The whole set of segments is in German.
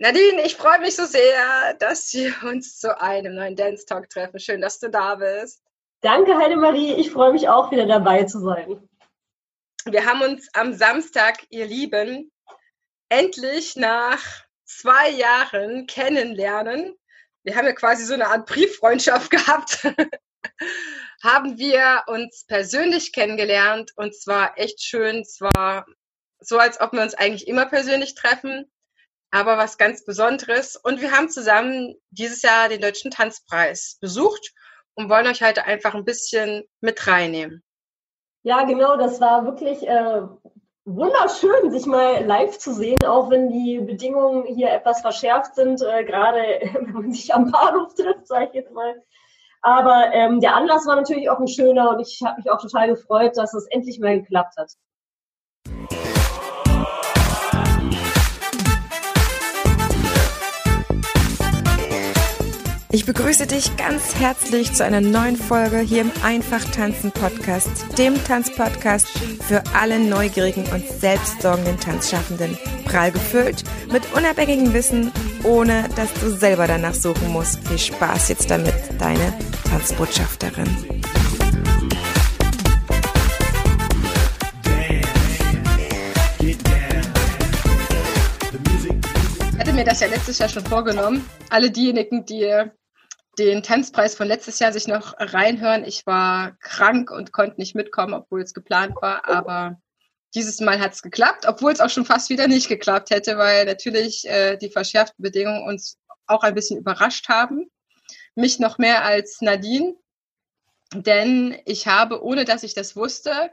Nadine, ich freue mich so sehr, dass wir uns zu einem neuen Dance Talk treffen. Schön, dass du da bist. Danke, Heidemarie. Ich freue mich auch wieder dabei zu sein. Wir haben uns am Samstag, ihr Lieben, endlich nach zwei Jahren kennenlernen. Wir haben ja quasi so eine Art Brieffreundschaft gehabt. haben wir uns persönlich kennengelernt und zwar echt schön. Es war so, als ob wir uns eigentlich immer persönlich treffen, aber was ganz Besonderes. Und wir haben zusammen dieses Jahr den Deutschen Tanzpreis besucht und wollen euch heute einfach ein bisschen mit reinnehmen. Ja, genau, das war wirklich äh, wunderschön, sich mal live zu sehen, auch wenn die Bedingungen hier etwas verschärft sind, äh, gerade wenn man sich am Bahnhof trifft, sage ich jetzt mal. Aber ähm, der Anlass war natürlich auch ein schöner und ich habe mich auch total gefreut, dass es endlich mal geklappt hat. Ich begrüße dich ganz herzlich zu einer neuen Folge hier im Einfach Tanzen Podcast, dem Tanzpodcast für alle neugierigen und selbstsorgenden Tanzschaffenden. Prall gefüllt mit unabhängigem Wissen, ohne dass du selber danach suchen musst. Viel Spaß jetzt damit, deine Tanzbotschafterin. Mir das ja letztes Jahr schon vorgenommen. Alle diejenigen, die den Tanzpreis von letztes Jahr sich noch reinhören. Ich war krank und konnte nicht mitkommen, obwohl es geplant war. Aber dieses Mal hat es geklappt, obwohl es auch schon fast wieder nicht geklappt hätte, weil natürlich äh, die verschärften Bedingungen uns auch ein bisschen überrascht haben. Mich noch mehr als Nadine. Denn ich habe, ohne dass ich das wusste,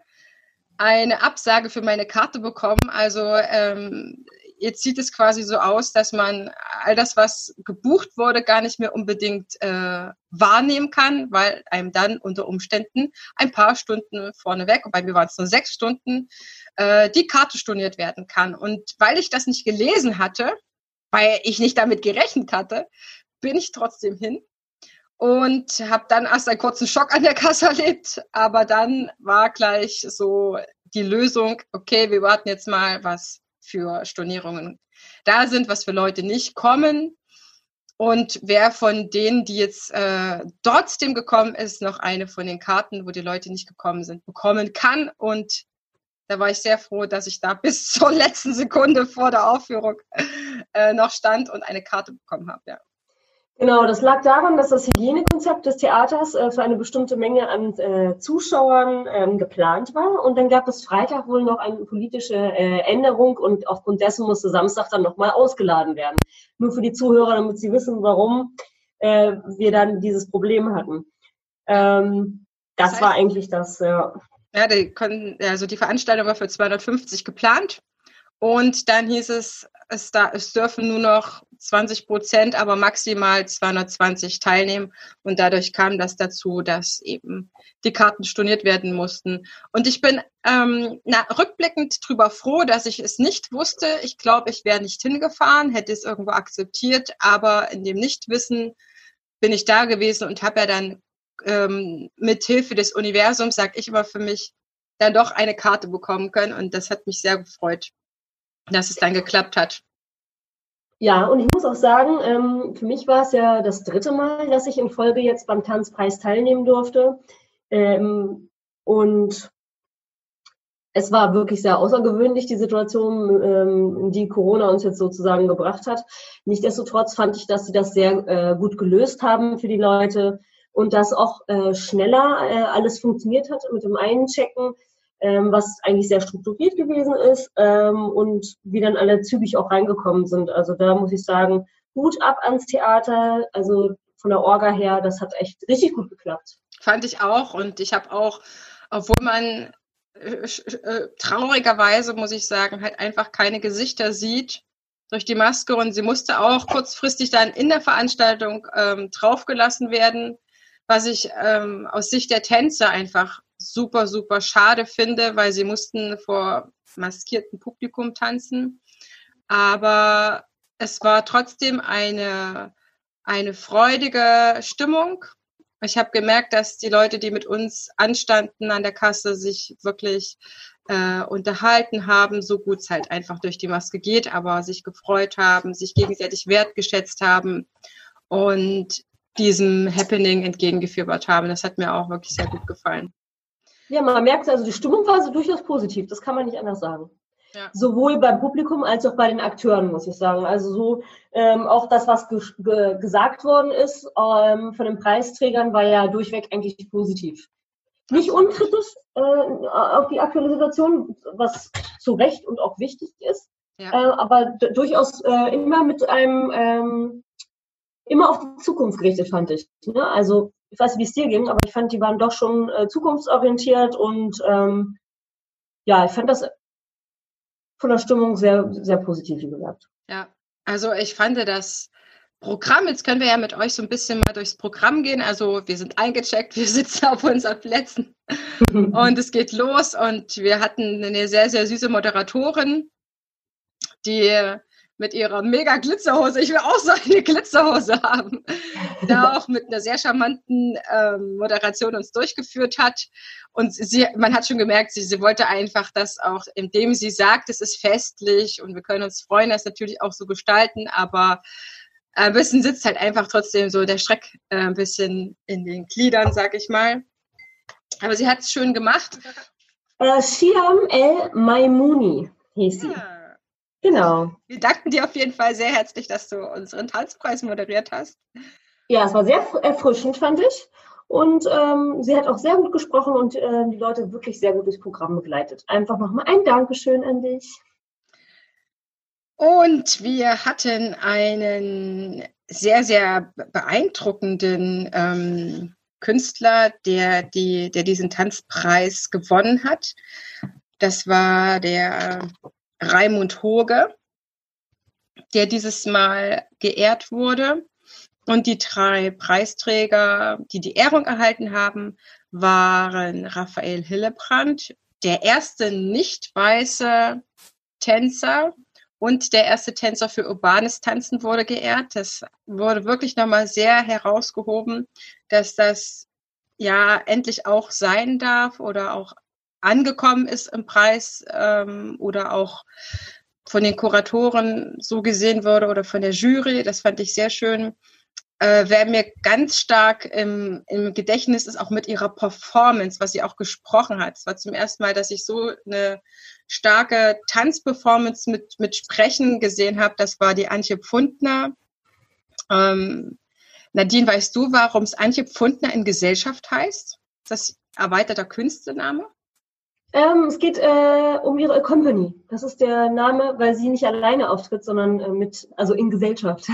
eine Absage für meine Karte bekommen. Also ähm, jetzt sieht es quasi so aus, dass man all das, was gebucht wurde, gar nicht mehr unbedingt äh, wahrnehmen kann, weil einem dann unter Umständen ein paar Stunden vorneweg, bei mir waren es nur sechs Stunden, äh, die Karte storniert werden kann. Und weil ich das nicht gelesen hatte, weil ich nicht damit gerechnet hatte, bin ich trotzdem hin und habe dann erst einen kurzen Schock an der Kasse erlebt, aber dann war gleich so die Lösung, okay, wir warten jetzt mal, was für Stornierungen da sind, was für Leute nicht kommen. Und wer von denen, die jetzt äh, trotzdem gekommen ist, noch eine von den Karten, wo die Leute nicht gekommen sind, bekommen kann. Und da war ich sehr froh, dass ich da bis zur letzten Sekunde vor der Aufführung äh, noch stand und eine Karte bekommen habe. Ja. Genau, das lag daran, dass das Hygienekonzept des Theaters äh, für eine bestimmte Menge an äh, Zuschauern ähm, geplant war. Und dann gab es Freitag wohl noch eine politische äh, Änderung und aufgrund dessen musste Samstag dann nochmal ausgeladen werden. Nur für die Zuhörer, damit sie wissen, warum äh, wir dann dieses Problem hatten. Ähm, das, das heißt, war eigentlich das, ja. Die können, also die Veranstaltung war für 250 geplant. Und dann hieß es, es, da, es dürfen nur noch 20 Prozent, aber maximal 220 teilnehmen. Und dadurch kam das dazu, dass eben die Karten storniert werden mussten. Und ich bin ähm, na, rückblickend drüber froh, dass ich es nicht wusste. Ich glaube, ich wäre nicht hingefahren, hätte es irgendwo akzeptiert, aber in dem Nichtwissen bin ich da gewesen und habe ja dann ähm, mit Hilfe des Universums, sag ich immer für mich, dann doch eine Karte bekommen können. Und das hat mich sehr gefreut, dass es dann geklappt hat. Ja, und ich muss auch sagen, ähm, für mich war es ja das dritte Mal, dass ich in Folge jetzt beim Tanzpreis teilnehmen durfte. Ähm, und es war wirklich sehr außergewöhnlich, die Situation, ähm, die Corona uns jetzt sozusagen gebracht hat. Nichtsdestotrotz fand ich, dass sie das sehr äh, gut gelöst haben für die Leute und dass auch äh, schneller äh, alles funktioniert hat mit dem Einchecken ähm, was eigentlich sehr strukturiert gewesen ist ähm, und wie dann alle zügig auch reingekommen sind. Also da muss ich sagen, Hut ab ans Theater, also von der Orga her, das hat echt richtig gut geklappt. Fand ich auch und ich habe auch, obwohl man äh, äh, traurigerweise, muss ich sagen, halt einfach keine Gesichter sieht durch die Maske und sie musste auch kurzfristig dann in der Veranstaltung ähm, draufgelassen werden, was ich ähm, aus Sicht der Tänzer einfach super, super schade finde, weil sie mussten vor maskiertem Publikum tanzen. Aber es war trotzdem eine, eine freudige Stimmung. Ich habe gemerkt, dass die Leute, die mit uns anstanden an der Kasse, sich wirklich äh, unterhalten haben, so gut es halt einfach durch die Maske geht, aber sich gefreut haben, sich gegenseitig wertgeschätzt haben und diesem Happening entgegengefiebert haben. Das hat mir auch wirklich sehr gut gefallen. Ja, man merkt also, die Stimmung war so durchaus positiv, das kann man nicht anders sagen. Ja. Sowohl beim Publikum als auch bei den Akteuren, muss ich sagen. Also so ähm, auch das, was ge ge gesagt worden ist ähm, von den Preisträgern, war ja durchweg eigentlich positiv. Nicht unkritisch äh, auf die aktuelle Situation, was zu Recht und auch wichtig ist, ja. äh, aber durchaus äh, immer mit einem ähm, immer auf die Zukunft gerichtet, fand ich. Ne? Also ich weiß nicht, wie es dir ging, aber ich fand, die waren doch schon äh, zukunftsorientiert und ähm, ja, ich fand das von der Stimmung sehr, sehr positiv, wie gesagt. Ja, also ich fand das Programm, jetzt können wir ja mit euch so ein bisschen mal durchs Programm gehen. Also wir sind eingecheckt, wir sitzen auf unseren Plätzen und es geht los und wir hatten eine sehr, sehr süße Moderatorin, die mit ihrer mega Glitzerhose, ich will auch so eine Glitzerhose haben, da auch mit einer sehr charmanten ähm, Moderation uns durchgeführt hat. Und sie, man hat schon gemerkt, sie, sie wollte einfach das auch, indem sie sagt, es ist festlich und wir können uns freuen, das natürlich auch so gestalten, aber ein bisschen sitzt halt einfach trotzdem so der Schreck äh, ein bisschen in den Gliedern, sag ich mal. Aber sie hat es schön gemacht. Äh, Shiam El Maimuni hieß sie. Ja. Genau. Wir danken dir auf jeden Fall sehr herzlich, dass du unseren Tanzpreis moderiert hast. Ja, es war sehr erfrischend, fand ich. Und ähm, sie hat auch sehr gut gesprochen und äh, die Leute wirklich sehr gut durchs Programm begleitet. Einfach nochmal ein Dankeschön an dich. Und wir hatten einen sehr, sehr beeindruckenden ähm, Künstler, der, die, der diesen Tanzpreis gewonnen hat. Das war der Raimund Hoge, der dieses Mal geehrt wurde. Und die drei Preisträger, die die Ehrung erhalten haben, waren Raphael Hillebrand, der erste nicht weiße Tänzer und der erste Tänzer für urbanes Tanzen wurde geehrt. Das wurde wirklich nochmal sehr herausgehoben, dass das ja endlich auch sein darf oder auch angekommen ist im Preis ähm, oder auch von den Kuratoren so gesehen wurde oder von der Jury. Das fand ich sehr schön. Äh, wer mir ganz stark im, im Gedächtnis ist, auch mit ihrer Performance, was sie auch gesprochen hat. Es war zum ersten Mal, dass ich so eine starke Tanzperformance mit, mit Sprechen gesehen habe. Das war die Antje Pfundner. Ähm, Nadine, weißt du, warum es Antje Pfundner in Gesellschaft heißt? Das erweiterter Künstlername? Ähm, es geht äh, um ihre Company. Das ist der Name, weil sie nicht alleine auftritt, sondern äh, mit, also in Gesellschaft.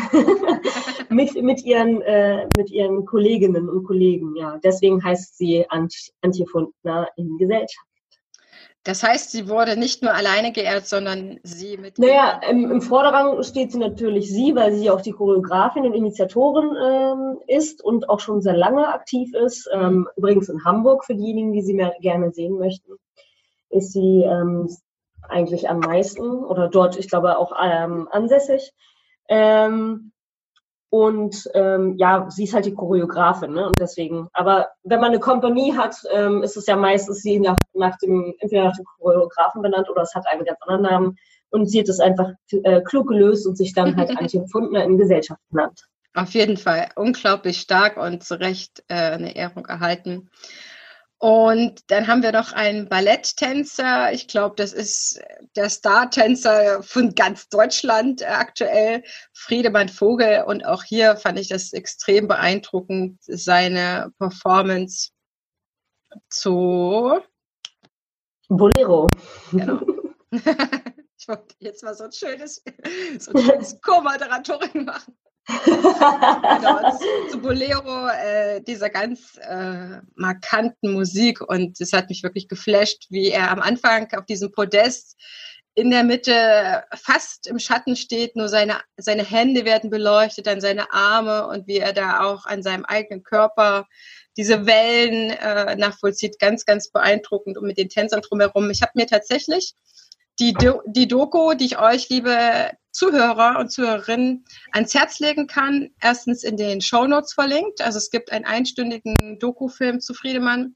mit, mit, ihren, äh, mit ihren Kolleginnen und Kollegen, ja. Deswegen heißt sie Ant Antje Fundner in Gesellschaft. Das heißt, sie wurde nicht nur alleine geehrt, sondern sie mit. Naja, im, im Vorderrang steht sie natürlich sie, weil sie auch die Choreografin und Initiatorin ähm, ist und auch schon sehr lange aktiv ist. Ähm, übrigens in Hamburg für diejenigen, die sie mehr gerne sehen möchten ist sie ähm, eigentlich am meisten oder dort, ich glaube, auch ähm, ansässig. Ähm, und ähm, ja, sie ist halt die Choreografin, ne? Und deswegen, aber wenn man eine Kompanie hat, ähm, ist es ja meistens sie nach, nach dem, entweder nach dem Choreografen benannt oder es hat einen ganz anderen Namen. Und sie hat es einfach äh, klug gelöst und sich dann halt Antje Pfundner in Gesellschaft genannt. Auf jeden Fall unglaublich stark und zu Recht äh, eine Ehrung erhalten. Und dann haben wir noch einen Balletttänzer. Ich glaube, das ist der Star-Tänzer von ganz Deutschland aktuell, Friedemann Vogel. Und auch hier fand ich das extrem beeindruckend, seine Performance zu Bolero. Genau. ich wollte jetzt mal so ein schönes, so ein schönes Co-Moderatoring machen zu Bolero, äh, dieser ganz äh, markanten Musik. Und es hat mich wirklich geflasht, wie er am Anfang auf diesem Podest in der Mitte fast im Schatten steht, nur seine, seine Hände werden beleuchtet, dann seine Arme und wie er da auch an seinem eigenen Körper diese Wellen äh, nachvollzieht. Ganz, ganz beeindruckend und mit den Tänzern drumherum. Ich habe mir tatsächlich die, Do die Doku, die ich euch, liebe Zuhörer und Zuhörerinnen, ans Herz legen kann, erstens in den Show Notes verlinkt. Also es gibt einen einstündigen Dokufilm zu Friedemann.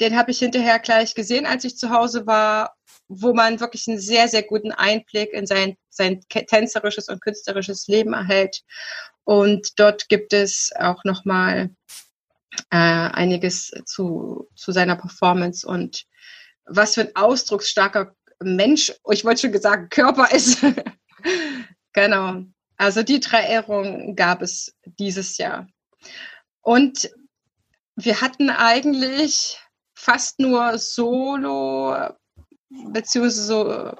den habe ich hinterher gleich gesehen, als ich zu Hause war, wo man wirklich einen sehr, sehr guten Einblick in sein, sein tänzerisches und künstlerisches Leben erhält. Und dort gibt es auch nochmal äh, einiges zu, zu seiner Performance und was für ein ausdrucksstarker Mensch, ich wollte schon gesagt, Körper ist. genau. Also die drei Ehrungen gab es dieses Jahr. Und wir hatten eigentlich fast nur Solo beziehungsweise so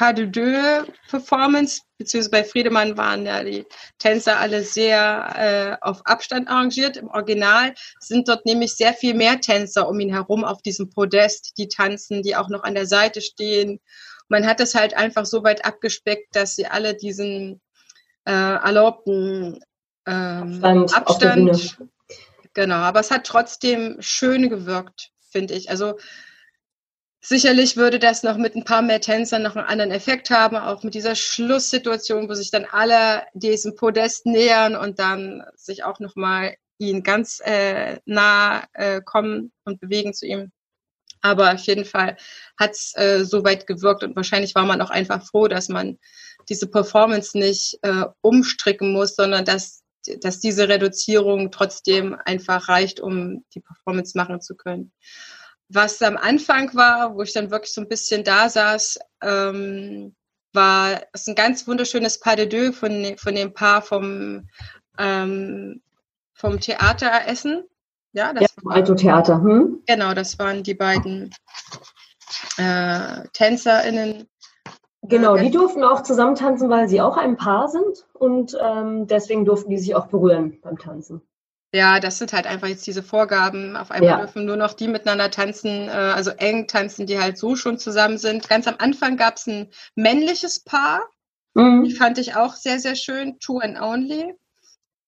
Pas de deux Performance, beziehungsweise bei Friedemann waren ja die Tänzer alle sehr äh, auf Abstand arrangiert. Im Original sind dort nämlich sehr viel mehr Tänzer um ihn herum auf diesem Podest, die tanzen, die auch noch an der Seite stehen. Man hat es halt einfach so weit abgespeckt, dass sie alle diesen äh, erlaubten ähm, Abstand, Abstand genau, aber es hat trotzdem schön gewirkt, finde ich. Also Sicherlich würde das noch mit ein paar mehr Tänzern noch einen anderen Effekt haben, auch mit dieser Schlusssituation, wo sich dann alle diesem Podest nähern und dann sich auch nochmal ihn ganz äh, nah äh, kommen und bewegen zu ihm. Aber auf jeden Fall hat es äh, so weit gewirkt und wahrscheinlich war man auch einfach froh, dass man diese Performance nicht äh, umstricken muss, sondern dass, dass diese Reduzierung trotzdem einfach reicht, um die Performance machen zu können was am Anfang war, wo ich dann wirklich so ein bisschen da saß, ähm, war es ein ganz wunderschönes Pas de deux von, von dem Paar vom, ähm, vom Theater Essen. Ja, das ja, Alto Theater. Hm? Genau, das waren die beiden äh, TänzerInnen. Genau, die durften auch zusammen tanzen, weil sie auch ein Paar sind und ähm, deswegen durften die sich auch berühren beim Tanzen. Ja, das sind halt einfach jetzt diese Vorgaben. Auf einmal ja. dürfen nur noch die miteinander tanzen, äh, also eng tanzen, die halt so schon zusammen sind. Ganz am Anfang gab es ein männliches Paar. Mhm. Die fand ich auch sehr, sehr schön. Two and Only.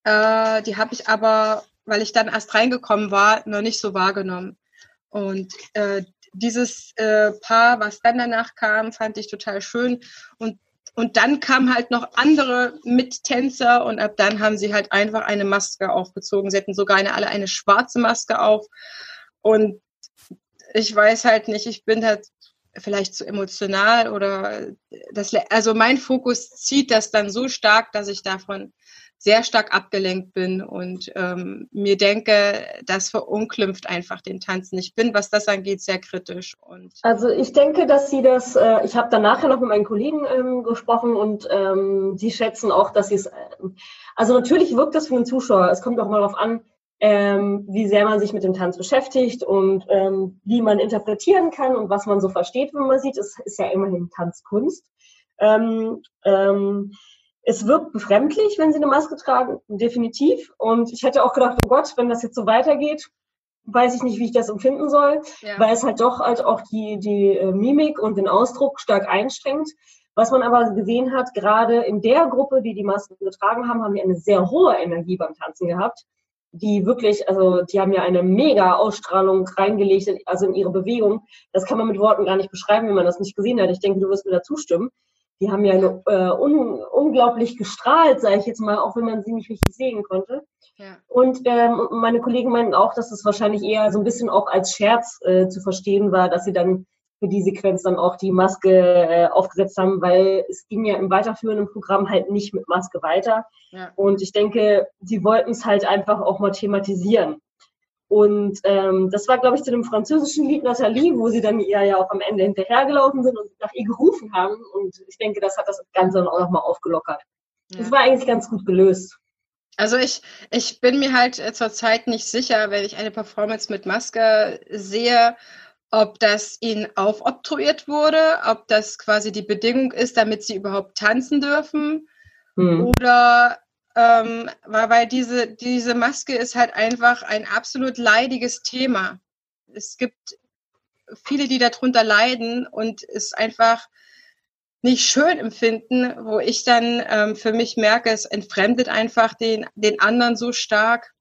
Äh, die habe ich aber, weil ich dann erst reingekommen war, noch nicht so wahrgenommen. Und äh, dieses äh, Paar, was dann danach kam, fand ich total schön. Und und dann kamen halt noch andere Mittänzer und ab dann haben sie halt einfach eine Maske aufgezogen. Sie hatten sogar eine, alle eine schwarze Maske auf. Und ich weiß halt nicht, ich bin halt vielleicht zu emotional oder das, also mein Fokus zieht das dann so stark, dass ich davon sehr stark abgelenkt bin und ähm, mir denke, das verunglimpft einfach den Tanzen. Ich bin, was das angeht, sehr kritisch. Und also ich denke, dass Sie das, äh, ich habe dann nachher noch mit meinen Kollegen ähm, gesprochen und ähm, die schätzen auch, dass Sie es, äh, also natürlich wirkt das für den Zuschauer. Es kommt auch mal darauf an, ähm, wie sehr man sich mit dem Tanz beschäftigt und ähm, wie man interpretieren kann und was man so versteht, wenn man sieht. Es ist ja immerhin Tanzkunst. Ähm, ähm, es wirkt befremdlich, wenn sie eine Maske tragen, definitiv. Und ich hätte auch gedacht, oh Gott, wenn das jetzt so weitergeht, weiß ich nicht, wie ich das empfinden soll, ja. weil es halt doch halt auch die, die äh, Mimik und den Ausdruck stark einstrengt. Was man aber gesehen hat, gerade in der Gruppe, die die Masken getragen haben, haben die eine sehr hohe Energie beim Tanzen gehabt. Die wirklich, also die haben ja eine mega Ausstrahlung reingelegt, also in ihre Bewegung. Das kann man mit Worten gar nicht beschreiben, wenn man das nicht gesehen hat. Ich denke, du wirst mir da zustimmen die haben ja äh, un, unglaublich gestrahlt, sage ich jetzt mal, auch wenn man sie nicht richtig sehen konnte. Ja. Und ähm, meine Kollegen meinten auch, dass es wahrscheinlich eher so ein bisschen auch als Scherz äh, zu verstehen war, dass sie dann für die Sequenz dann auch die Maske äh, aufgesetzt haben, weil es ging ja im weiterführenden Programm halt nicht mit Maske weiter. Ja. Und ich denke, sie wollten es halt einfach auch mal thematisieren. Und ähm, das war, glaube ich, zu dem französischen Lied Nathalie, wo sie dann ihr ja auch am Ende hinterhergelaufen sind und nach ihr gerufen haben. Und ich denke, das hat das Ganze dann auch nochmal aufgelockert. Ja. Das war eigentlich ganz gut gelöst. Also ich, ich bin mir halt äh, zurzeit nicht sicher, wenn ich eine Performance mit Maske sehe, ob das ihnen aufobtruiert wurde, ob das quasi die Bedingung ist, damit sie überhaupt tanzen dürfen. Hm. Oder ähm, weil, weil diese, diese Maske ist halt einfach ein absolut leidiges Thema. Es gibt viele, die darunter leiden und es einfach nicht schön empfinden, wo ich dann ähm, für mich merke, es entfremdet einfach den, den anderen so stark.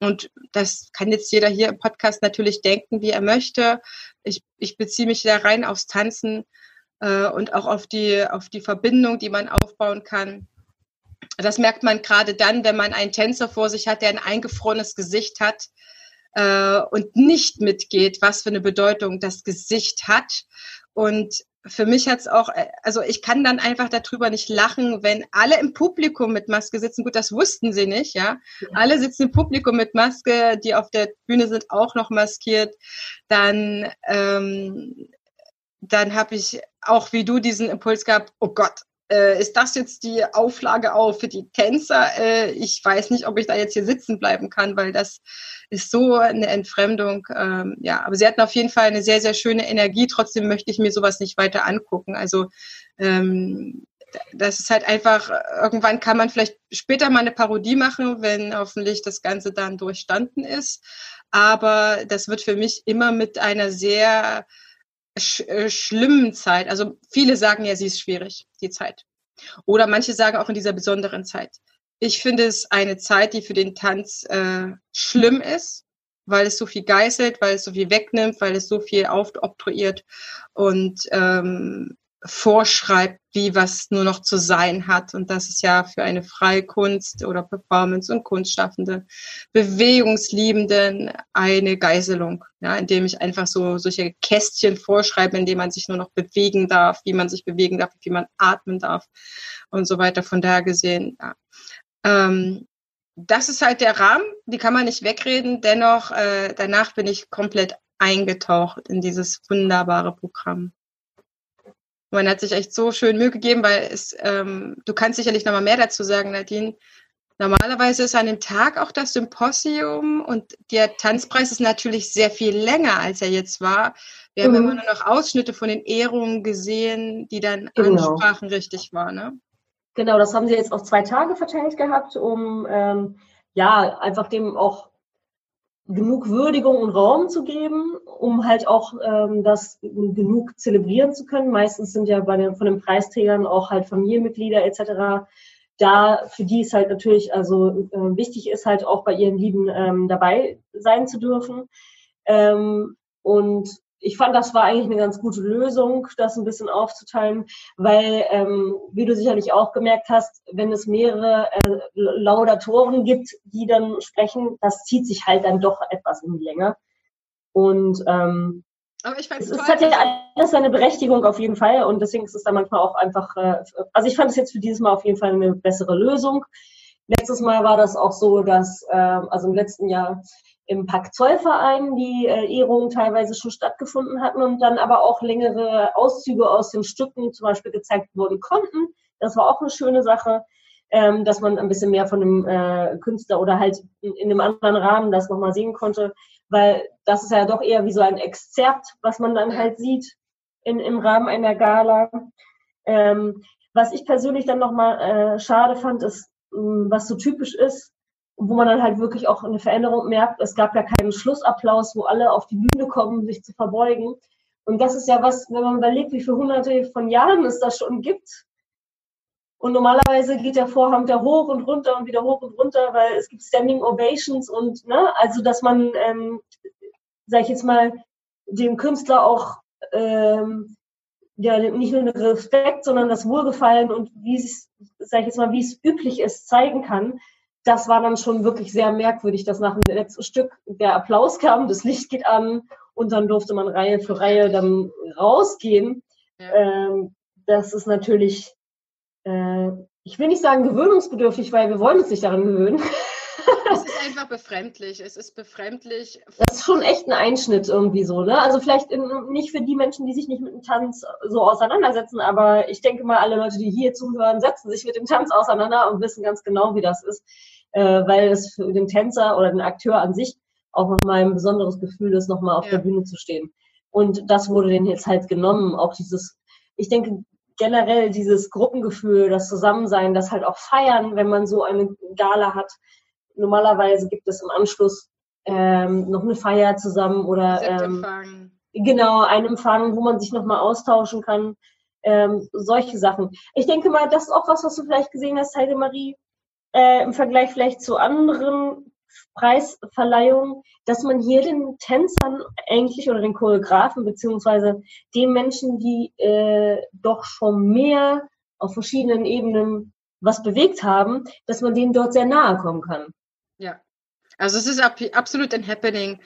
Und das kann jetzt jeder hier im Podcast natürlich denken, wie er möchte. Ich, ich beziehe mich da rein aufs Tanzen äh, und auch auf die, auf die Verbindung, die man aufbauen kann. Das merkt man gerade dann, wenn man einen Tänzer vor sich hat, der ein eingefrorenes Gesicht hat. äh, und nicht mitgeht, was für eine Bedeutung das Gesicht hat. Und für mich hat's auch, äh, also ich kann dann einfach darüber nicht lachen, wenn alle im Publikum mit Maske sitzen. Gut, das wussten sie nicht, ja. ja. Alle sitzen im Publikum mit Maske, die auf der Bühne sind auch noch maskiert. Dann, ähm, dann habe ich auch wie du diesen Impuls gehabt, oh Gott, äh, ist das jetzt die Auflage auch für die Tänzer? Äh, ich weiß nicht, ob ich da jetzt hier sitzen bleiben kann, weil das ist so eine Entfremdung. Ähm, ja, aber sie hatten auf jeden Fall eine sehr, sehr schöne Energie. Trotzdem möchte ich mir sowas nicht weiter angucken. Also ähm, das ist halt einfach, irgendwann kann man vielleicht später mal eine Parodie machen, wenn hoffentlich das Ganze dann durchstanden ist. Aber das wird für mich immer mit einer sehr sch äh, schlimmen Zeit. Also viele sagen ja, sie ist schwierig, die Zeit. Oder manche sagen auch in dieser besonderen Zeit. Ich finde es eine Zeit, die für den Tanz äh, schlimm ist, weil es so viel geißelt, weil es so viel wegnimmt, weil es so viel aufoktroyiert. Und ähm, vorschreibt, wie was nur noch zu sein hat. Und das ist ja für eine freie Kunst oder Performance und Kunstschaffende, Bewegungsliebenden eine Geiselung, ja, indem ich einfach so solche Kästchen vorschreibe, indem man sich nur noch bewegen darf, wie man sich bewegen darf, wie man atmen darf und so weiter. Von daher gesehen, ja. Ähm, das ist halt der Rahmen, die kann man nicht wegreden. Dennoch, äh, danach bin ich komplett eingetaucht in dieses wunderbare Programm. Man hat sich echt so schön Mühe gegeben, weil es, ähm, du kannst sicherlich nochmal mehr dazu sagen, Nadine. Normalerweise ist an dem Tag auch das Symposium und der Tanzpreis ist natürlich sehr viel länger, als er jetzt war. Wir mhm. haben immer nur noch Ausschnitte von den Ehrungen gesehen, die dann genau. Ansprachen richtig waren. Ne? Genau, das haben sie jetzt auf zwei Tage verteilt gehabt, um ähm, ja einfach dem auch genug Würdigung und Raum zu geben, um halt auch ähm, das genug zelebrieren zu können. Meistens sind ja bei den, von den Preisträgern auch halt Familienmitglieder etc. Da für die es halt natürlich also äh, wichtig ist, halt auch bei ihren Lieben ähm, dabei sein zu dürfen. Ähm, und ich fand, das war eigentlich eine ganz gute Lösung, das ein bisschen aufzuteilen, weil, ähm, wie du sicherlich auch gemerkt hast, wenn es mehrere äh, Laudatoren gibt, die dann sprechen, das zieht sich halt dann doch etwas in die Länge. Und ähm, aber ich fand es, es hat ja alles seine Berechtigung auf jeden Fall und deswegen ist es dann manchmal auch einfach, äh, also ich fand es jetzt für dieses Mal auf jeden Fall eine bessere Lösung. Letztes Mal war das auch so, dass, äh, also im letzten Jahr im Pack-Zollverein die äh, Ehrungen teilweise schon stattgefunden hatten und dann aber auch längere Auszüge aus den Stücken zum Beispiel gezeigt wurden konnten. Das war auch eine schöne Sache, ähm, dass man ein bisschen mehr von dem äh, Künstler oder halt in, in einem anderen Rahmen das nochmal sehen konnte, weil das ist ja doch eher wie so ein Exzerpt, was man dann halt sieht in, im Rahmen einer Gala. Ähm, was ich persönlich dann nochmal äh, schade fand, ist, mh, was so typisch ist, wo man dann halt wirklich auch eine Veränderung merkt. Es gab ja keinen Schlussapplaus, wo alle auf die Bühne kommen, sich zu verbeugen. Und das ist ja was, wenn man überlegt, wie viele hunderte von Jahren es das schon gibt. Und normalerweise geht der Vorhang da hoch und runter und wieder hoch und runter, weil es gibt Standing Ovations und, ne, also dass man, ähm, sag ich jetzt mal, dem Künstler auch ähm, ja nicht nur den Respekt, sondern das Wohlgefallen und wie es, sag ich jetzt mal, wie es üblich ist, zeigen kann das war dann schon wirklich sehr merkwürdig, dass nach dem letzten Stück der Applaus kam, das Licht geht an und dann durfte man Reihe für Reihe dann rausgehen. Ja. Ähm, das ist natürlich, äh, ich will nicht sagen gewöhnungsbedürftig, weil wir wollen uns nicht daran gewöhnen. Es ist einfach befremdlich. Es ist befremdlich. Das ist schon echt ein Einschnitt irgendwie so, ne? Also vielleicht in, nicht für die Menschen, die sich nicht mit dem Tanz so auseinandersetzen, aber ich denke mal, alle Leute, die hier zuhören, setzen sich mit dem Tanz auseinander und wissen ganz genau, wie das ist äh, weil es für den Tänzer oder den Akteur an sich auch nochmal ein besonderes Gefühl ist, nochmal auf ja. der Bühne zu stehen. Und das wurde denen jetzt halt genommen. Auch dieses, ich denke generell dieses Gruppengefühl, das Zusammensein, das halt auch feiern, wenn man so eine Gala hat. Normalerweise gibt es im Anschluss ähm, noch eine Feier zusammen oder ähm, genau ein Empfang, wo man sich nochmal austauschen kann. Ähm, solche Sachen. Ich denke mal, das ist auch was, was du vielleicht gesehen hast, Heide Marie, äh, im Vergleich vielleicht zu anderen Preisverleihungen, dass man hier den Tänzern eigentlich oder den Choreografen beziehungsweise den Menschen, die äh, doch schon mehr auf verschiedenen Ebenen was bewegt haben, dass man denen dort sehr nahe kommen kann. Ja. Also es ist absolut ein Happening.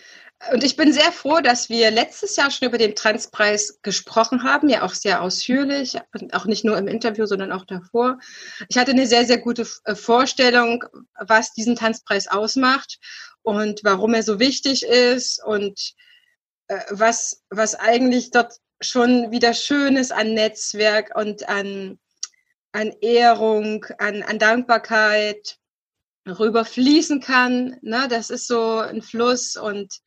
Und ich bin sehr froh, dass wir letztes Jahr schon über den Transpreis gesprochen haben, ja auch sehr ausführlich, auch nicht nur im Interview, sondern auch davor. Ich hatte eine sehr, sehr gute äh, Vorstellung, was diesen Tanzpreis ausmacht und warum er so wichtig ist und äh, was, was eigentlich dort schon wieder schön ist an Netzwerk und an, an Ehrung, an, an Dankbarkeit rüberfließen kann. Ne? Das ist so ein Fluss und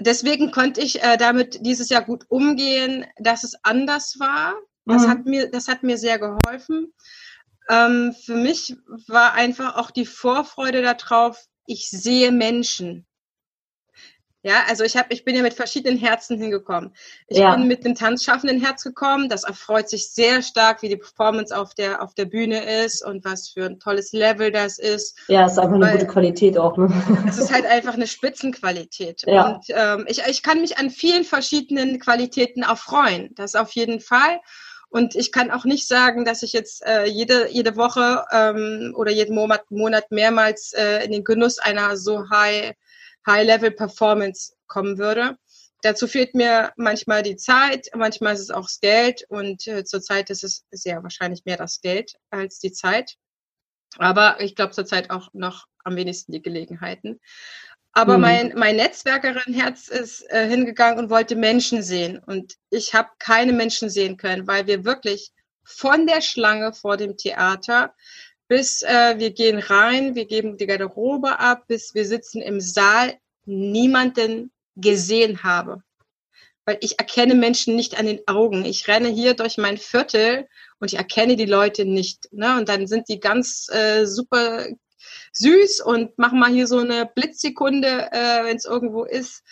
deswegen konnte ich äh, damit dieses Jahr gut umgehen, dass es anders war. Das mhm. hat mir, das hat mir sehr geholfen. Ähm, für mich war einfach auch die Vorfreude darauf, ich sehe Menschen. Ja, also ich habe, ich bin ja mit verschiedenen Herzen hingekommen. Ich ja. bin mit einem tanzschaffenden Herz gekommen. Das erfreut sich sehr stark, wie die Performance auf der auf der Bühne ist und was für ein tolles Level das ist. Ja, es ist einfach eine gute Qualität auch. Ne? Es ist halt einfach eine Spitzenqualität. Ja. Und ähm, ich, ich kann mich an vielen verschiedenen Qualitäten erfreuen. Das auf jeden Fall. Und ich kann auch nicht sagen, dass ich jetzt äh, jede, jede Woche ähm, oder jeden Monat, Monat mehrmals äh, in den Genuss einer so high High-Level-Performance kommen würde. Dazu fehlt mir manchmal die Zeit, manchmal ist es auch das Geld und äh, zurzeit ist es sehr wahrscheinlich mehr das Geld als die Zeit. Aber ich glaube zurzeit auch noch am wenigsten die Gelegenheiten. Aber mhm. mein, mein Netzwerkerin-Herz ist äh, hingegangen und wollte Menschen sehen. Und ich habe keine Menschen sehen können, weil wir wirklich von der Schlange vor dem Theater bis äh, wir gehen rein, wir geben die Garderobe ab, bis wir sitzen im Saal, niemanden gesehen habe. Weil ich erkenne Menschen nicht an den Augen. Ich renne hier durch mein Viertel und ich erkenne die Leute nicht. Ne? Und dann sind die ganz äh, super süß und machen mal hier so eine Blitzsekunde, äh, wenn es irgendwo ist.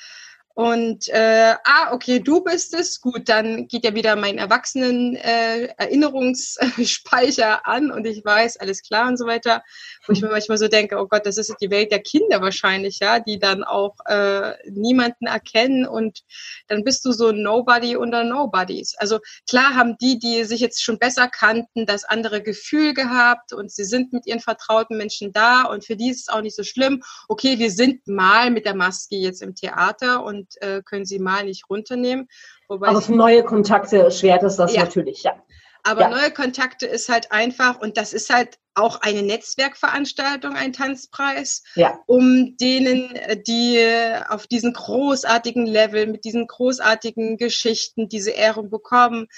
Und äh, ah, okay, du bist es. Gut, dann geht ja wieder mein Erwachsenen äh, Erinnerungsspeicher an und ich weiß, alles klar und so weiter. Wo ich mir manchmal so denke, oh Gott, das ist die Welt der Kinder wahrscheinlich, ja, die dann auch äh, niemanden erkennen und dann bist du so Nobody unter Nobodies. Also klar haben die, die sich jetzt schon besser kannten, das andere Gefühl gehabt und sie sind mit ihren vertrauten Menschen da und für die ist es auch nicht so schlimm. Okay, wir sind mal mit der Maske jetzt im Theater und und äh, können sie mal nicht runternehmen. Wobei Aber für neue Kontakte schwert es das ja. natürlich, ja. Aber ja. neue Kontakte ist halt einfach und das ist halt auch eine Netzwerkveranstaltung, ein Tanzpreis, ja. um denen, äh, die auf diesen großartigen Level, mit diesen großartigen Geschichten diese Ehrung bekommen,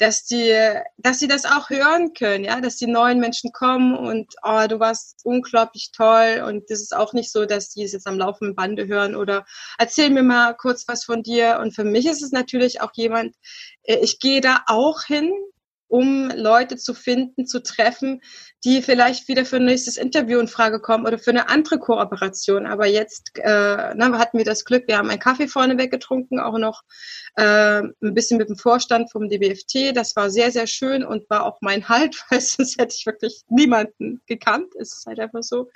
dass die, dass sie das auch hören können, ja, dass die neuen Menschen kommen und oh, du warst unglaublich toll. Und das ist auch nicht so, dass die es jetzt am laufenden Bande hören oder erzähl mir mal kurz was von dir. Und für mich ist es natürlich auch jemand, äh, ich gehe da auch hin, um Leute zu finden, zu treffen, die vielleicht wieder für ein nächstes Interview in Frage kommen oder für eine andere Kooperation. Aber jetzt äh, na, hatten wir das Glück, wir haben einen Kaffee vorneweg getrunken, auch noch äh, ein bisschen mit dem Vorstand vom DBFT. Das war sehr, sehr schön und war auch mein Halt, weil sonst hätte ich wirklich niemanden gekannt. Es ist halt einfach so.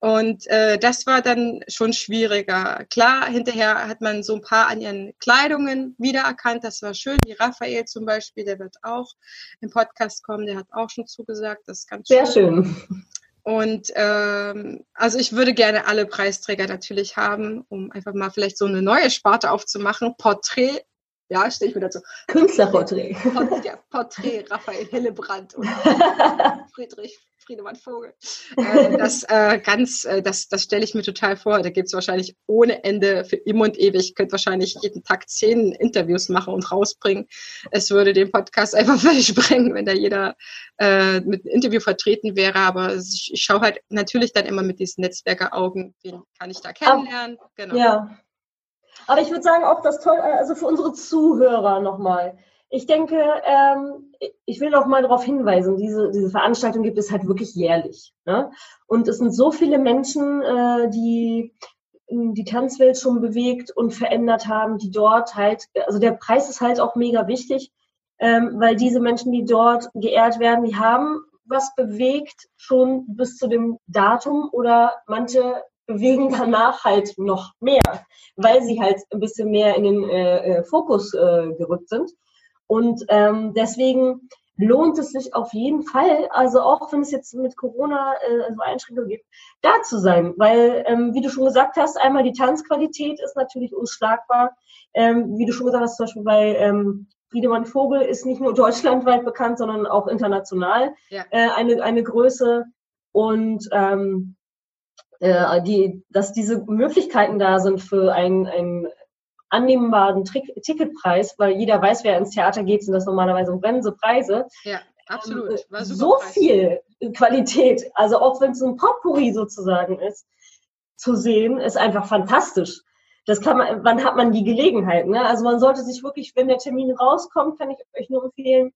Und äh, das war dann schon schwieriger. Klar, hinterher hat man so ein paar an ihren Kleidungen wiedererkannt. Das war schön. Wie Raphael zum Beispiel, der wird auch im Podcast kommen. Der hat auch schon zugesagt. Das ist ganz schön. Sehr schön. Und ähm, also ich würde gerne alle Preisträger natürlich haben, um einfach mal vielleicht so eine neue Sparte aufzumachen. Porträt, ja, stehe ich wieder dazu. Künstlerporträt. Porträt, ja, Porträt Raphael Hillebrand und Friedrich Friedemann Vogel. Äh, das äh, ganz, äh, das, das stelle ich mir total vor. Da gibt es wahrscheinlich ohne Ende für immer und ewig. Ich könnte wahrscheinlich jeden Tag zehn Interviews machen und rausbringen. Es würde den Podcast einfach völlig sprengen, wenn da jeder mit einem Interview vertreten wäre. Aber ich, ich schaue halt natürlich dann immer mit diesen Netzwerker-Augen, wen kann ich da kennenlernen. Genau. Ja. Aber ich würde sagen, auch das toll, also für unsere Zuhörer nochmal. Ich denke, ähm, ich will noch mal darauf hinweisen, diese, diese Veranstaltung gibt es halt wirklich jährlich. Ne? Und es sind so viele Menschen, äh, die die Tanzwelt schon bewegt und verändert haben, die dort halt, also der Preis ist halt auch mega wichtig, ähm, weil diese Menschen, die dort geehrt werden, die haben was bewegt schon bis zu dem Datum oder manche bewegen danach halt noch mehr, weil sie halt ein bisschen mehr in den äh, äh Fokus äh, gerückt sind. Und ähm, deswegen lohnt es sich auf jeden Fall, also auch wenn es jetzt mit Corona äh, so Einschränkungen gibt, da zu sein. Weil, ähm, wie du schon gesagt hast, einmal die Tanzqualität ist natürlich unschlagbar. Ähm, wie du schon gesagt hast, zum Beispiel bei ähm, Friedemann Vogel ist nicht nur deutschlandweit bekannt, sondern auch international ja. äh, eine, eine Größe. Und ähm, äh, die, dass diese Möglichkeiten da sind für einen, einen annehmbaren Trick Ticketpreis, weil jeder weiß, wer ins Theater geht, sind das normalerweise brennende Preise. Ja, absolut. Ähm, War so Preis. viel Qualität, also auch wenn es ein Potpourri sozusagen ist, zu sehen, ist einfach fantastisch das kann man, wann hat man die Gelegenheit? Ne? Also man sollte sich wirklich, wenn der Termin rauskommt, kann ich euch nur empfehlen,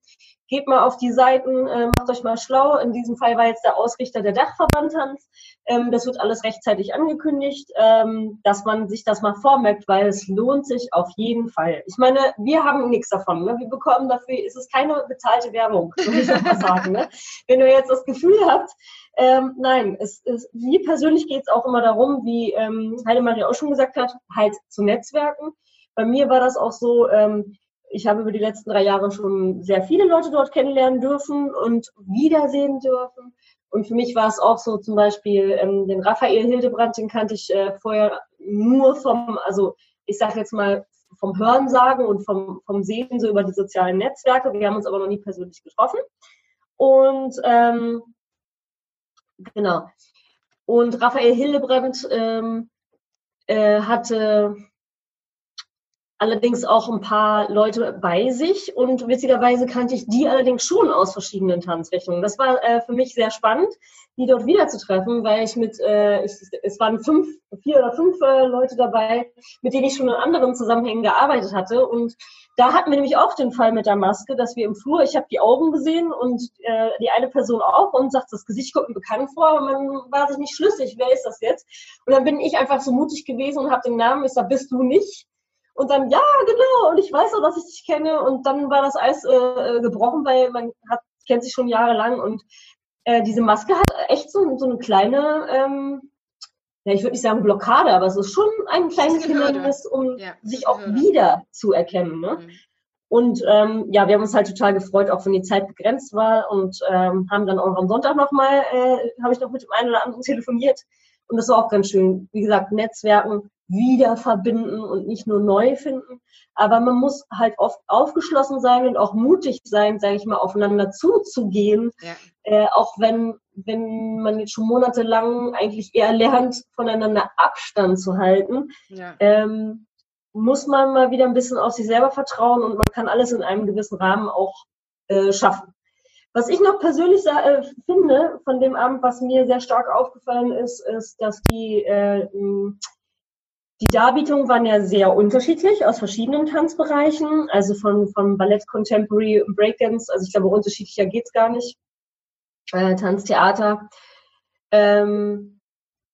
geht mal auf die Seiten, äh, macht euch mal schlau. In diesem Fall war jetzt der Ausrichter der Dachverband Tanz. Ähm, das wird alles rechtzeitig angekündigt, ähm, dass man sich das mal vormerkt, weil es lohnt sich auf jeden Fall. Ich meine, wir haben nichts davon. Ne? Wir bekommen dafür, ist es keine bezahlte Werbung, würde ich mal sagen. Ne? Wenn ihr jetzt das Gefühl habt, ähm, nein, es, es, mir persönlich geht es auch immer darum, wie ähm, Heidemarie auch schon gesagt hat, halt zu netzwerken. Bei mir war das auch so, ähm, ich habe über die letzten drei Jahre schon sehr viele Leute dort kennenlernen dürfen und wiedersehen dürfen. Und für mich war es auch so zum Beispiel ähm, den Raphael Hildebrand, den kannte ich äh, vorher nur vom, also ich sage jetzt mal vom Hörensagen und vom, vom Sehen so über die sozialen Netzwerke. Wir haben uns aber noch nie persönlich getroffen. Und ähm, Genau. Und Raphael Hildebrandt ähm, äh, hatte allerdings auch ein paar Leute bei sich und witzigerweise kannte ich die allerdings schon aus verschiedenen Tanzrichtungen. Das war äh, für mich sehr spannend, die dort wiederzutreffen, weil ich mit, äh, ich, es waren fünf, vier oder fünf äh, Leute dabei, mit denen ich schon in anderen Zusammenhängen gearbeitet hatte und da hatten wir nämlich auch den Fall mit der Maske, dass wir im Flur, ich habe die Augen gesehen und äh, die eine Person auch und sagt, das Gesicht kommt mir bekannt vor, aber man war sich nicht schlüssig, wer ist das jetzt? Und dann bin ich einfach so mutig gewesen und habe den Namen, ich sag, bist du nicht? Und dann, ja, genau, und ich weiß auch, dass ich dich kenne. Und dann war das Eis äh, gebrochen, weil man hat, kennt sich schon jahrelang. Und äh, diese Maske hat echt so, so eine kleine, ähm, ja, ich würde nicht sagen Blockade, aber es ist schon ein kleines Hindernis, um ja, sich auch wieder zu erkennen. Ne? Mhm. Und ähm, ja, wir haben uns halt total gefreut, auch wenn die Zeit begrenzt war und ähm, haben dann auch am Sonntag nochmal, äh, habe ich noch mit dem einen oder anderen telefoniert. Und das war auch ganz schön. Wie gesagt, Netzwerken, wieder verbinden und nicht nur neu finden. Aber man muss halt oft aufgeschlossen sein und auch mutig sein, sage ich mal, aufeinander zuzugehen. Ja. Äh, auch wenn, wenn man jetzt schon monatelang eigentlich eher lernt, voneinander Abstand zu halten, ja. ähm, muss man mal wieder ein bisschen auf sich selber vertrauen und man kann alles in einem gewissen Rahmen auch äh, schaffen. Was ich noch persönlich äh, finde von dem Abend, was mir sehr stark aufgefallen ist, ist, dass die äh, die Darbietungen waren ja sehr unterschiedlich aus verschiedenen Tanzbereichen, also von, von Ballett, Contemporary Breakdance. Also ich glaube, unterschiedlicher geht's gar nicht. Äh, Tanztheater. Ähm,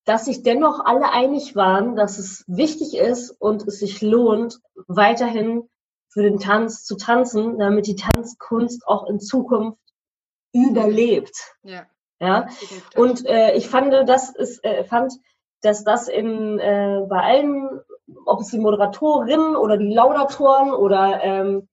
dass sich dennoch alle einig waren, dass es wichtig ist und es sich lohnt, weiterhin für den Tanz zu tanzen, damit die Tanzkunst auch in Zukunft überlebt. Ja. ja? Und äh, ich fand, das ist, äh, fand, dass das in, äh, bei allen, ob es die Moderatorin oder die Laudatoren oder ähm,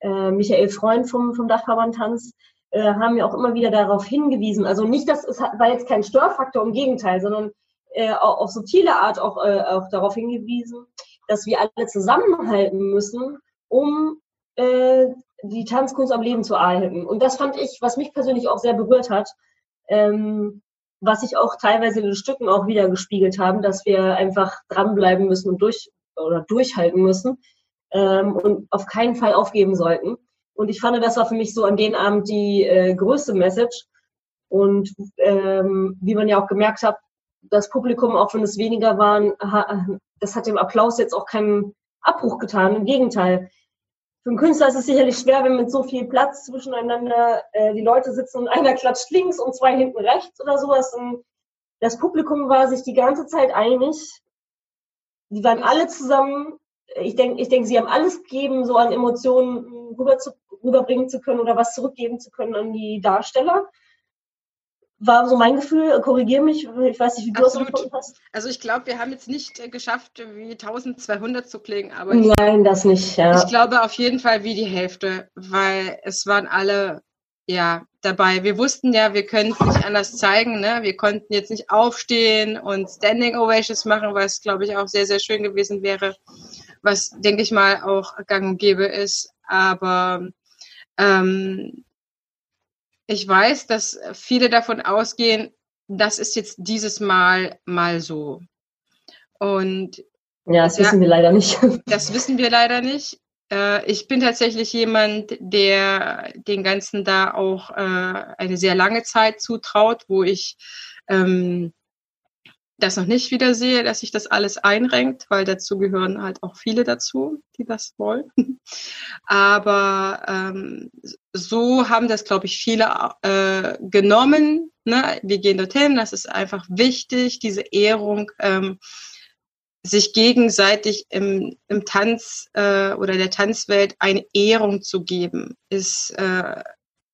äh, Michael Freund vom, vom Dachverband Tanz, äh, haben ja auch immer wieder darauf hingewiesen. Also nicht, dass es war jetzt kein Störfaktor, im Gegenteil, sondern äh, auf subtile Art auch, auch darauf hingewiesen, dass wir alle zusammenhalten müssen, um äh, die Tanzkunst am Leben zu erhalten. Und das fand ich, was mich persönlich auch sehr berührt hat, ähm, was sich auch teilweise in den Stücken auch wieder gespiegelt haben, dass wir einfach dranbleiben müssen und durch oder durchhalten müssen ähm, und auf keinen Fall aufgeben sollten. Und ich fand, das war für mich so an den Abend die äh, größte Message. Und ähm, wie man ja auch gemerkt hat, das Publikum, auch wenn es weniger waren, das hat dem Applaus jetzt auch keinen Abbruch getan. Im Gegenteil, für einen Künstler ist es sicherlich schwer, wenn mit so viel Platz zwischeneinander äh, die Leute sitzen und einer klatscht links und zwei hinten rechts oder sowas. Und das Publikum war sich die ganze Zeit einig. Die waren alle zusammen. Ich denke, ich denke, sie haben alles gegeben, so an Emotionen rüber zu, rüberbringen zu können oder was zurückgeben zu können an die Darsteller war so mein Gefühl. Korrigiere mich, ich weiß nicht, wie du Absolut. das hast. Also ich glaube, wir haben jetzt nicht äh, geschafft, wie 1200 zu klingen, aber Nein, das nicht, ja. Ich glaube auf jeden Fall wie die Hälfte, weil es waren alle ja dabei. Wir wussten ja, wir können es nicht anders zeigen. Ne? Wir konnten jetzt nicht aufstehen und Standing Ovations machen, was, glaube ich, auch sehr, sehr schön gewesen wäre, was, denke ich mal, auch gang und gäbe ist. Aber ähm, ich weiß, dass viele davon ausgehen, das ist jetzt dieses Mal mal so. Und ja, das ja, wissen wir leider nicht. Das wissen wir leider nicht. Äh, ich bin tatsächlich jemand, der den Ganzen da auch äh, eine sehr lange Zeit zutraut, wo ich ähm, das noch nicht wieder sehe, dass sich das alles einrenkt, weil dazu gehören halt auch viele dazu, die das wollen. Aber ähm, so haben das, glaube ich, viele äh, genommen. Ne? Wir gehen dorthin, das ist einfach wichtig, diese Ehrung. Ähm, sich gegenseitig im, im Tanz äh, oder der Tanzwelt eine Ehrung zu geben, ist äh,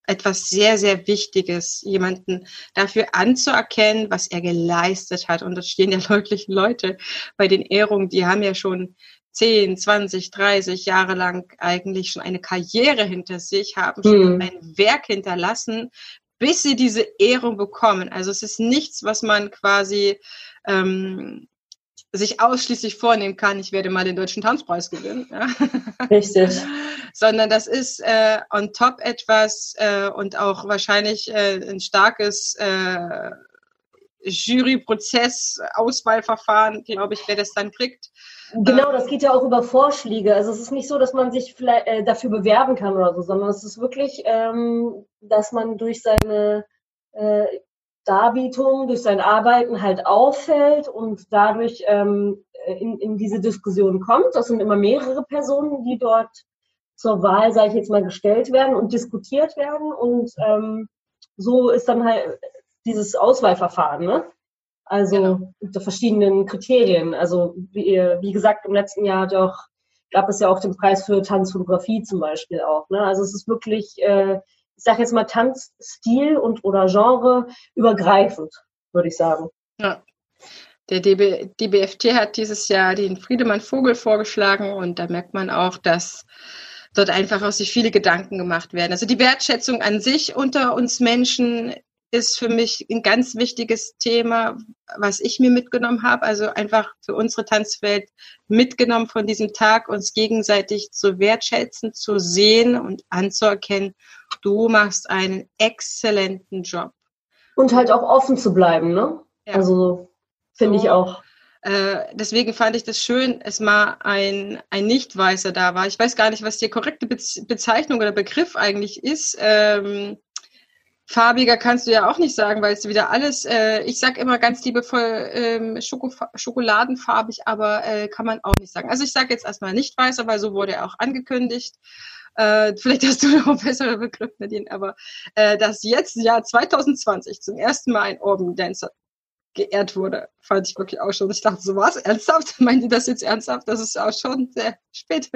etwas sehr, sehr Wichtiges, jemanden dafür anzuerkennen, was er geleistet hat. Und da stehen ja deutlich Leute bei den Ehrungen, die haben ja schon 10, 20, 30 Jahre lang eigentlich schon eine Karriere hinter sich, haben schon mhm. ein Werk hinterlassen, bis sie diese Ehrung bekommen. Also es ist nichts, was man quasi ähm, sich ausschließlich vornehmen kann, ich werde mal den deutschen Tanzpreis gewinnen. Ja. Richtig. Sondern das ist äh, on top etwas äh, und auch wahrscheinlich äh, ein starkes äh, Juryprozess, Auswahlverfahren, glaube ich, wer das dann kriegt. Genau, das geht ja auch über Vorschläge. Also es ist nicht so, dass man sich vielleicht, äh, dafür bewerben kann oder so, sondern es ist wirklich, ähm, dass man durch seine äh, Darbietung, durch sein Arbeiten halt auffällt und dadurch ähm, in, in diese Diskussion kommt. Das sind immer mehrere Personen, die dort zur Wahl, sage ich jetzt mal, gestellt werden und diskutiert werden. Und ähm, so ist dann halt dieses Auswahlverfahren, ne? Also genau. unter verschiedenen Kriterien. Also wie, wie gesagt, im letzten Jahr doch gab es ja auch den Preis für Tanzfotografie zum Beispiel auch. Ne? Also es ist wirklich äh, ich sage jetzt mal Tanzstil und oder Genre übergreifend, würde ich sagen. Ja. Der DB, DBFT hat dieses Jahr den Friedemann Vogel vorgeschlagen und da merkt man auch, dass dort einfach auch sich viele Gedanken gemacht werden. Also die Wertschätzung an sich unter uns Menschen ist für mich ein ganz wichtiges Thema, was ich mir mitgenommen habe. Also einfach für unsere Tanzwelt mitgenommen von diesem Tag, uns gegenseitig zu wertschätzen, zu sehen und anzuerkennen. Du machst einen exzellenten Job. Und halt auch offen zu bleiben, ne? Ja. Also finde so. ich auch. Äh, deswegen fand ich das schön, es mal ein, ein Nicht-Weißer da war. Ich weiß gar nicht, was die korrekte Bezeichnung oder Begriff eigentlich ist. Ähm, farbiger kannst du ja auch nicht sagen, weil es wieder alles, äh, ich sag immer ganz liebevoll ähm, Schoko schokoladenfarbig, aber äh, kann man auch nicht sagen. Also ich sage jetzt erstmal nicht weißer, weil so wurde er auch angekündigt. Äh, vielleicht hast du noch einen besseren Begriff, Nadine, aber äh, dass jetzt Jahr 2020 zum ersten Mal ein Orban Dancer geehrt wurde, fand ich wirklich auch schon. Ich dachte so, was? Ernsthaft? Meint ihr das jetzt ernsthaft? Das ist auch schon sehr spät.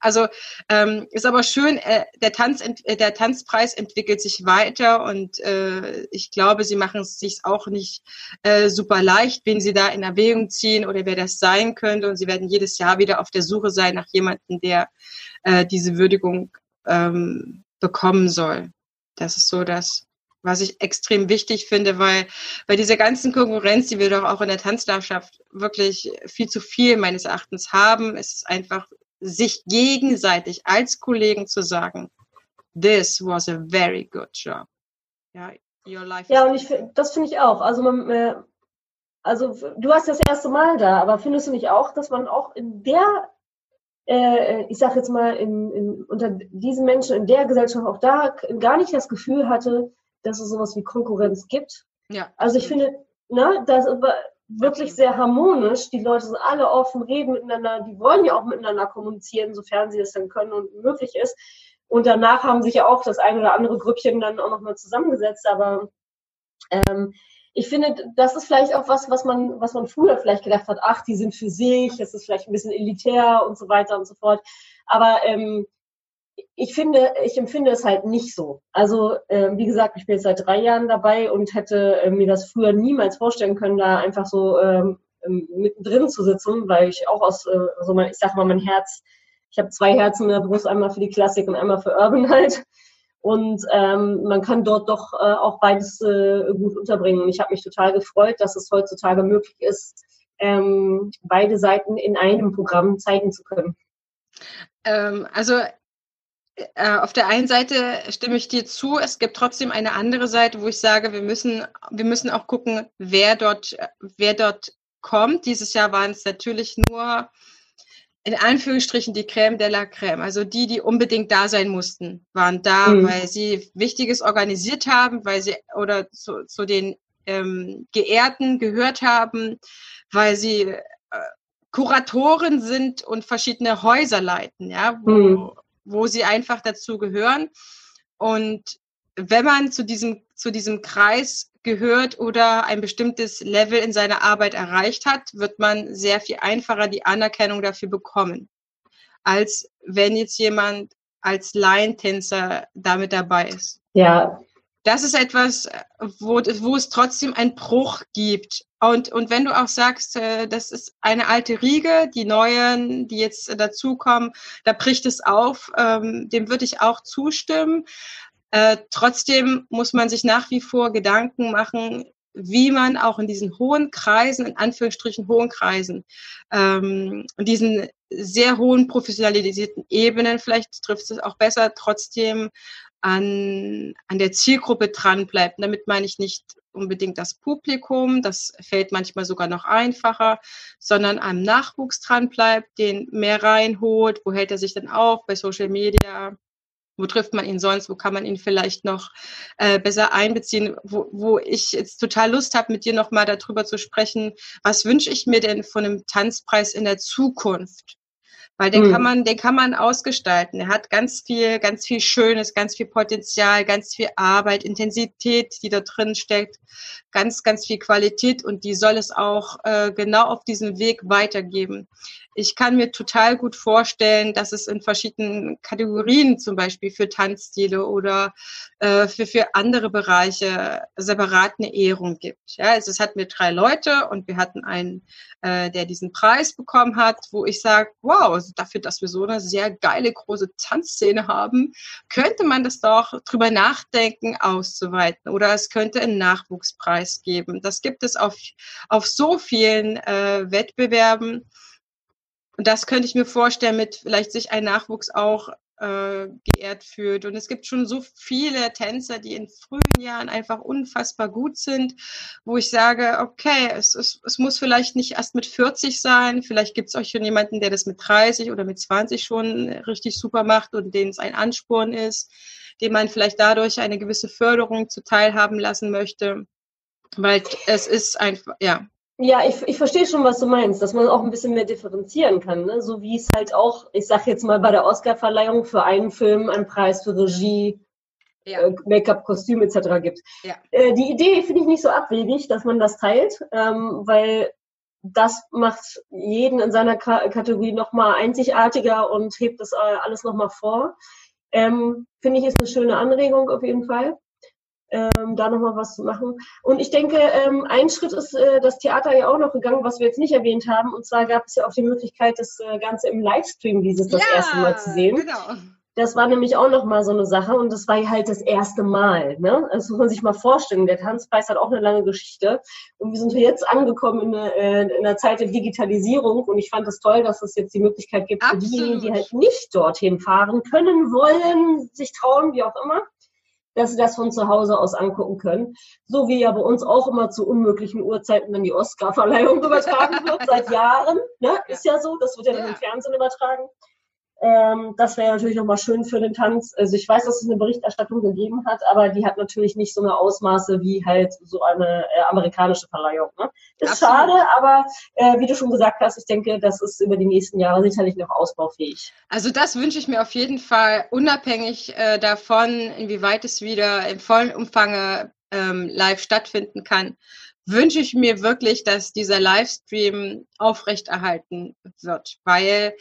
Also ähm, ist aber schön, äh, der, Tanz, äh, der Tanzpreis entwickelt sich weiter und äh, ich glaube, sie machen es sich auch nicht äh, super leicht, wen sie da in Erwägung ziehen oder wer das sein könnte. Und sie werden jedes Jahr wieder auf der Suche sein nach jemandem, der äh, diese Würdigung ähm, bekommen soll. Das ist so das, was ich extrem wichtig finde, weil bei dieser ganzen Konkurrenz, die wir doch auch in der Tanzlandschaft wirklich viel zu viel meines Erachtens haben, ist es einfach, sich gegenseitig als Kollegen zu sagen, this was a very good job. Ja, your life ja und ich, das finde ich auch. Also man, äh, also du hast das erste Mal da, aber findest du nicht auch, dass man auch in der äh, ich sage jetzt mal, in, in, unter diesen Menschen in der Gesellschaft auch da gar nicht das Gefühl hatte, dass es sowas wie Konkurrenz gibt. Ja. Also ich finde, ne, das ist wirklich sehr harmonisch. Die Leute sind alle offen, reden miteinander, die wollen ja auch miteinander kommunizieren, sofern sie es dann können und möglich ist. Und danach haben sich ja auch das ein oder andere Grüppchen dann auch nochmal zusammengesetzt. Aber ähm, ich finde, das ist vielleicht auch was, was man, was man früher vielleicht gedacht hat, ach, die sind für sich, es ist vielleicht ein bisschen elitär und so weiter und so fort. Aber ähm, ich finde, ich empfinde es halt nicht so. Also, äh, wie gesagt, ich bin jetzt seit drei Jahren dabei und hätte äh, mir das früher niemals vorstellen können, da einfach so ähm, mittendrin zu sitzen, weil ich auch aus, äh, also mein, ich sag mal, mein Herz, ich habe zwei Herzen in der Brust, einmal für die Klassik und einmal für Urban halt. Und ähm, man kann dort doch äh, auch beides äh, gut unterbringen. Und ich habe mich total gefreut, dass es heutzutage möglich ist, ähm, beide Seiten in einem Programm zeigen zu können. Ähm, also auf der einen Seite stimme ich dir zu, es gibt trotzdem eine andere Seite, wo ich sage, wir müssen, wir müssen auch gucken, wer dort, wer dort kommt. Dieses Jahr waren es natürlich nur in Anführungsstrichen die Crème de la Crème. Also die, die unbedingt da sein mussten, waren da, mhm. weil sie Wichtiges organisiert haben, weil sie oder zu, zu den ähm, Geehrten gehört haben, weil sie äh, Kuratoren sind und verschiedene Häuser leiten, ja, wo, mhm wo sie einfach dazu gehören. Und wenn man zu diesem, zu diesem Kreis gehört oder ein bestimmtes Level in seiner Arbeit erreicht hat, wird man sehr viel einfacher die Anerkennung dafür bekommen, als wenn jetzt jemand als Laientänzer damit dabei ist. Ja, das ist etwas, wo, wo es trotzdem einen Bruch gibt. Und, und wenn du auch sagst, äh, das ist eine alte Riege, die neuen, die jetzt dazukommen, da bricht es auf, ähm, dem würde ich auch zustimmen. Äh, trotzdem muss man sich nach wie vor Gedanken machen, wie man auch in diesen hohen Kreisen, in Anführungsstrichen hohen Kreisen, ähm, in diesen sehr hohen professionalisierten Ebenen, vielleicht trifft es auch besser, trotzdem an, an der Zielgruppe dran bleibt. Damit meine ich nicht unbedingt das Publikum, das fällt manchmal sogar noch einfacher, sondern am Nachwuchs dran bleibt, den mehr reinholt, wo hält er sich denn auf? Bei Social Media, wo trifft man ihn sonst, wo kann man ihn vielleicht noch äh, besser einbeziehen, wo, wo ich jetzt total Lust habe, mit dir nochmal darüber zu sprechen, was wünsche ich mir denn von einem Tanzpreis in der Zukunft? Weil den mhm. kann man, den kann man ausgestalten. Er hat ganz viel, ganz viel Schönes, ganz viel Potenzial, ganz viel Arbeit, Intensität, die da drin steckt, ganz, ganz viel Qualität und die soll es auch äh, genau auf diesem Weg weitergeben ich kann mir total gut vorstellen, dass es in verschiedenen Kategorien, zum Beispiel für Tanzstile oder äh, für, für andere Bereiche, separat eine Ehrung gibt. Ja, also es hat mir drei Leute und wir hatten einen, äh, der diesen Preis bekommen hat, wo ich sage, wow, also dafür, dass wir so eine sehr geile große Tanzszene haben, könnte man das doch drüber nachdenken, auszuweiten. Oder es könnte einen Nachwuchspreis geben. Das gibt es auf, auf so vielen äh, Wettbewerben. Und das könnte ich mir vorstellen, mit vielleicht sich ein Nachwuchs auch äh, geehrt fühlt. Und es gibt schon so viele Tänzer, die in frühen Jahren einfach unfassbar gut sind, wo ich sage, okay, es, es, es muss vielleicht nicht erst mit 40 sein, vielleicht gibt es auch schon jemanden, der das mit 30 oder mit 20 schon richtig super macht und den es ein Ansporn ist, dem man vielleicht dadurch eine gewisse Förderung zuteil haben lassen möchte. Weil es ist einfach, ja, ja, ich, ich verstehe schon, was du meinst, dass man auch ein bisschen mehr differenzieren kann. Ne? So wie es halt auch, ich sag jetzt mal bei der Oscar-Verleihung für einen Film einen Preis für Regie, ja. äh, Make-up, Kostüm etc. gibt. Ja. Äh, die Idee finde ich nicht so abwegig, dass man das teilt, ähm, weil das macht jeden in seiner K Kategorie nochmal einzigartiger und hebt das äh, alles nochmal vor. Ähm, finde ich ist eine schöne Anregung auf jeden Fall ähm, da nochmal was zu machen. Und ich denke, ähm, ein Schritt ist äh, das Theater ja auch noch gegangen, was wir jetzt nicht erwähnt haben. Und zwar gab es ja auch die Möglichkeit, das äh, Ganze im Livestream dieses das ja, erste Mal zu sehen. Genau. Das war nämlich auch nochmal so eine Sache und das war halt das erste Mal. Ne? Das muss man sich mal vorstellen. Der Tanzpreis hat auch eine lange Geschichte und wir sind jetzt angekommen in, eine, äh, in einer Zeit der Digitalisierung und ich fand es toll, dass es jetzt die Möglichkeit gibt Absolut. für diejenigen, die halt nicht dorthin fahren können, wollen, sich trauen, wie auch immer, dass sie das von zu Hause aus angucken können. So wie ja bei uns auch immer zu unmöglichen Uhrzeiten dann die Oscar-Verleihung übertragen wird, seit Jahren. Ne? Ist ja so, das wird ja, ja. im Fernsehen übertragen. Ähm, das wäre natürlich nochmal schön für den Tanz. Also ich weiß, dass es eine Berichterstattung gegeben hat, aber die hat natürlich nicht so eine Ausmaße wie halt so eine äh, amerikanische Verleihung. Ne? Ist Absolut. schade, aber äh, wie du schon gesagt hast, ich denke, das ist über die nächsten Jahre sicherlich noch ausbaufähig. Also das wünsche ich mir auf jeden Fall, unabhängig äh, davon, inwieweit es wieder im vollen Umfang ähm, live stattfinden kann wünsche ich mir wirklich, dass dieser Livestream aufrechterhalten wird, weil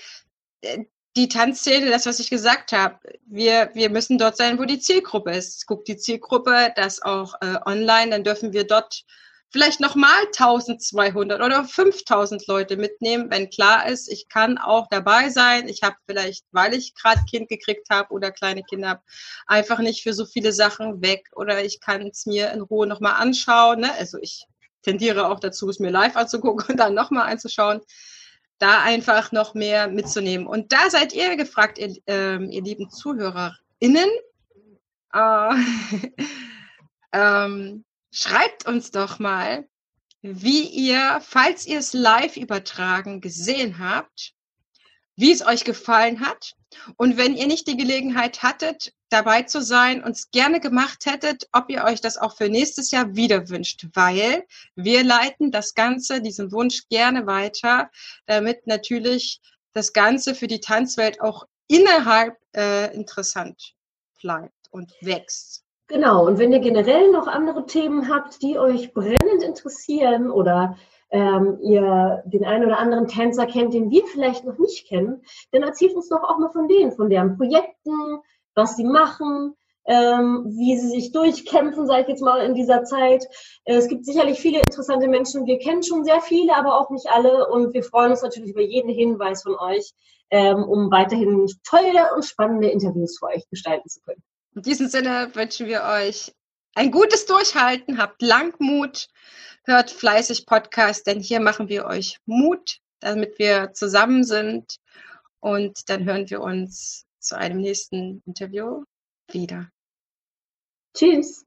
äh, die Tanzszene, das, was ich gesagt habe, wir, wir müssen dort sein, wo die Zielgruppe ist. Guckt die Zielgruppe das auch äh, online, dann dürfen wir dort vielleicht nochmal 1200 oder 5000 Leute mitnehmen, wenn klar ist, ich kann auch dabei sein. Ich habe vielleicht, weil ich gerade Kind gekriegt habe oder kleine Kinder habe, einfach nicht für so viele Sachen weg oder ich kann es mir in Ruhe nochmal anschauen. Ne? Also ich tendiere auch dazu, es mir live anzugucken und dann nochmal einzuschauen. Da einfach noch mehr mitzunehmen. Und da seid ihr gefragt, ihr, äh, ihr lieben ZuhörerInnen. Äh, ähm, schreibt uns doch mal, wie ihr, falls ihr es live übertragen gesehen habt, wie es euch gefallen hat. Und wenn ihr nicht die Gelegenheit hattet, dabei zu sein, uns gerne gemacht hättet, ob ihr euch das auch für nächstes Jahr wieder wünscht, weil wir leiten das Ganze, diesen Wunsch gerne weiter, damit natürlich das Ganze für die Tanzwelt auch innerhalb äh, interessant bleibt und wächst. Genau, und wenn ihr generell noch andere Themen habt, die euch brennend interessieren oder ähm, ihr den einen oder anderen Tänzer kennt, den wir vielleicht noch nicht kennen, dann erzählt uns doch auch mal von denen, von deren Projekten, was sie machen, ähm, wie sie sich durchkämpfen, sage ich jetzt mal, in dieser Zeit. Äh, es gibt sicherlich viele interessante Menschen. Wir kennen schon sehr viele, aber auch nicht alle. Und wir freuen uns natürlich über jeden Hinweis von euch, ähm, um weiterhin tolle und spannende Interviews für euch gestalten zu können. In diesem Sinne wünschen wir euch ein gutes Durchhalten, habt Langmut, hört fleißig Podcast, denn hier machen wir euch Mut, damit wir zusammen sind. Und dann hören wir uns zu einem nächsten Interview wieder. Tschüss.